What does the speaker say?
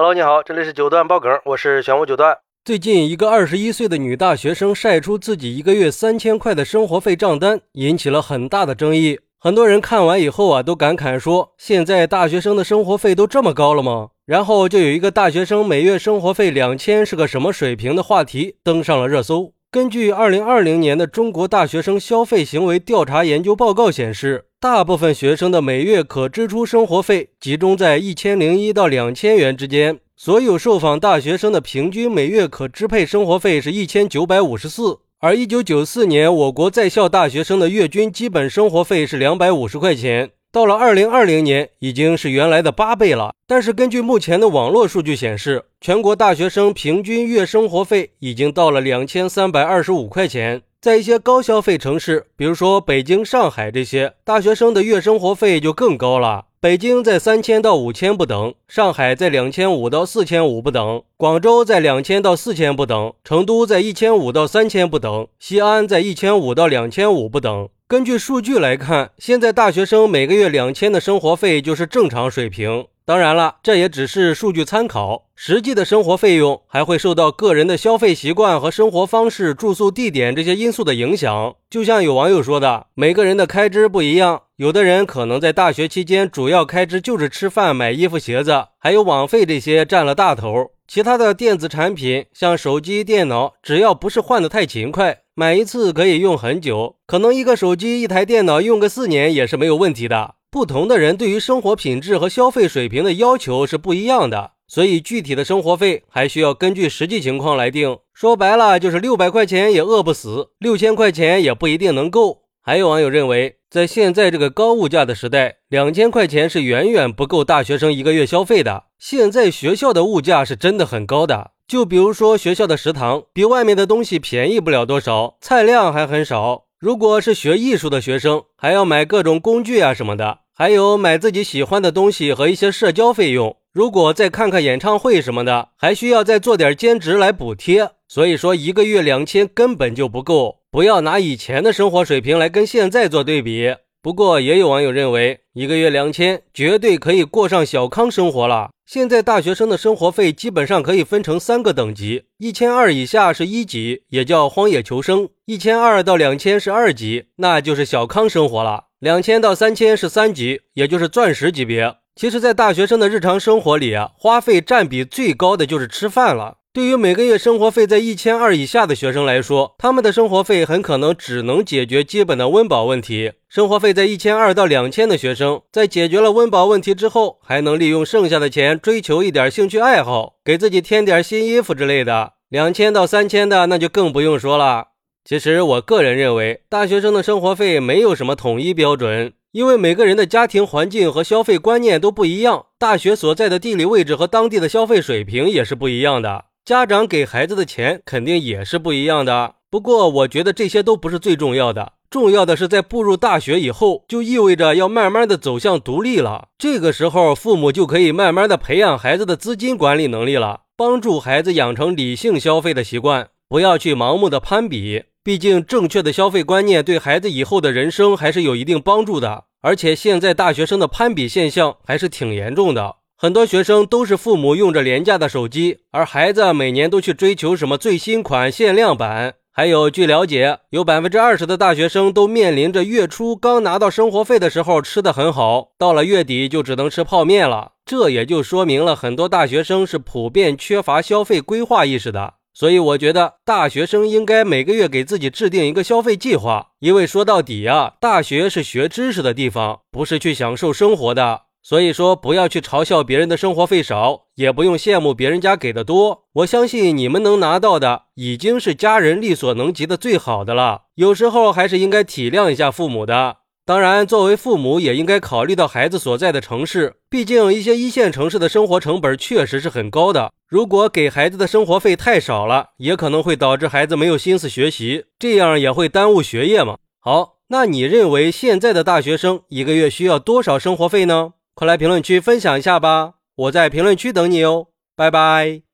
Hello，你好，这里是九段爆梗，我是玄武九段。最近，一个二十一岁的女大学生晒出自己一个月三千块的生活费账单，引起了很大的争议。很多人看完以后啊，都感慨说：“现在大学生的生活费都这么高了吗？”然后就有一个大学生每月生活费两千是个什么水平的话题登上了热搜。根据二零二零年的中国大学生消费行为调查研究报告显示，大部分学生的每月可支出生活费集中在一千零一到两千元之间。所有受访大学生的平均每月可支配生活费是一千九百五十四，而一九九四年我国在校大学生的月均基本生活费是两百五十块钱，到了二零二零年已经是原来的八倍了。但是根据目前的网络数据显示，全国大学生平均月生活费已经到了两千三百二十五块钱。在一些高消费城市，比如说北京、上海这些，大学生的月生活费就更高了。北京在三千到五千不等，上海在两千五到四千五不等，广州在两千到四千不等，成都在一千五到三千不等，西安在一千五到两千五不等。根据数据来看，现在大学生每个月两千的生活费就是正常水平。当然了，这也只是数据参考，实际的生活费用还会受到个人的消费习惯和生活方式、住宿地点这些因素的影响。就像有网友说的，每个人的开支不一样，有的人可能在大学期间主要开支就是吃饭、买衣服、鞋子，还有网费这些占了大头。其他的电子产品，像手机、电脑，只要不是换的太勤快，买一次可以用很久，可能一个手机、一台电脑用个四年也是没有问题的。不同的人对于生活品质和消费水平的要求是不一样的，所以具体的生活费还需要根据实际情况来定。说白了就是六百块钱也饿不死，六千块钱也不一定能够。还有网友认为，在现在这个高物价的时代，两千块钱是远远不够大学生一个月消费的。现在学校的物价是真的很高的，就比如说学校的食堂比外面的东西便宜不了多少，菜量还很少。如果是学艺术的学生，还要买各种工具啊什么的，还有买自己喜欢的东西和一些社交费用。如果再看看演唱会什么的，还需要再做点兼职来补贴。所以说，一个月两千根本就不够。不要拿以前的生活水平来跟现在做对比。不过，也有网友认为，一个月两千绝对可以过上小康生活了。现在大学生的生活费基本上可以分成三个等级：一千二以下是一级，也叫荒野求生；一千二到两千是二级，那就是小康生活了；两千到三千是三级，也就是钻石级别。其实，在大学生的日常生活里啊，花费占比最高的就是吃饭了。对于每个月生活费在一千二以下的学生来说，他们的生活费很可能只能解决基本的温饱问题。生活费在一千二到两千的学生，在解决了温饱问题之后，还能利用剩下的钱追求一点兴趣爱好，给自己添点新衣服之类的。两千到三千的那就更不用说了。其实我个人认为，大学生的生活费没有什么统一标准，因为每个人的家庭环境和消费观念都不一样，大学所在的地理位置和当地的消费水平也是不一样的。家长给孩子的钱肯定也是不一样的，不过我觉得这些都不是最重要的，重要的是在步入大学以后，就意味着要慢慢的走向独立了。这个时候，父母就可以慢慢的培养孩子的资金管理能力了，帮助孩子养成理性消费的习惯，不要去盲目的攀比。毕竟，正确的消费观念对孩子以后的人生还是有一定帮助的。而且，现在大学生的攀比现象还是挺严重的。很多学生都是父母用着廉价的手机，而孩子每年都去追求什么最新款、限量版。还有，据了解，有百分之二十的大学生都面临着月初刚拿到生活费的时候吃的很好，到了月底就只能吃泡面了。这也就说明了很多大学生是普遍缺乏消费规划意识的。所以，我觉得大学生应该每个月给自己制定一个消费计划，因为说到底呀，大学是学知识的地方，不是去享受生活的。所以说，不要去嘲笑别人的生活费少，也不用羡慕别人家给的多。我相信你们能拿到的，已经是家人力所能及的最好的了。有时候还是应该体谅一下父母的。当然，作为父母也应该考虑到孩子所在的城市，毕竟一些一线城市的生活成本确实是很高的。如果给孩子的生活费太少了，也可能会导致孩子没有心思学习，这样也会耽误学业嘛。好，那你认为现在的大学生一个月需要多少生活费呢？快来评论区分享一下吧，我在评论区等你哦，拜拜。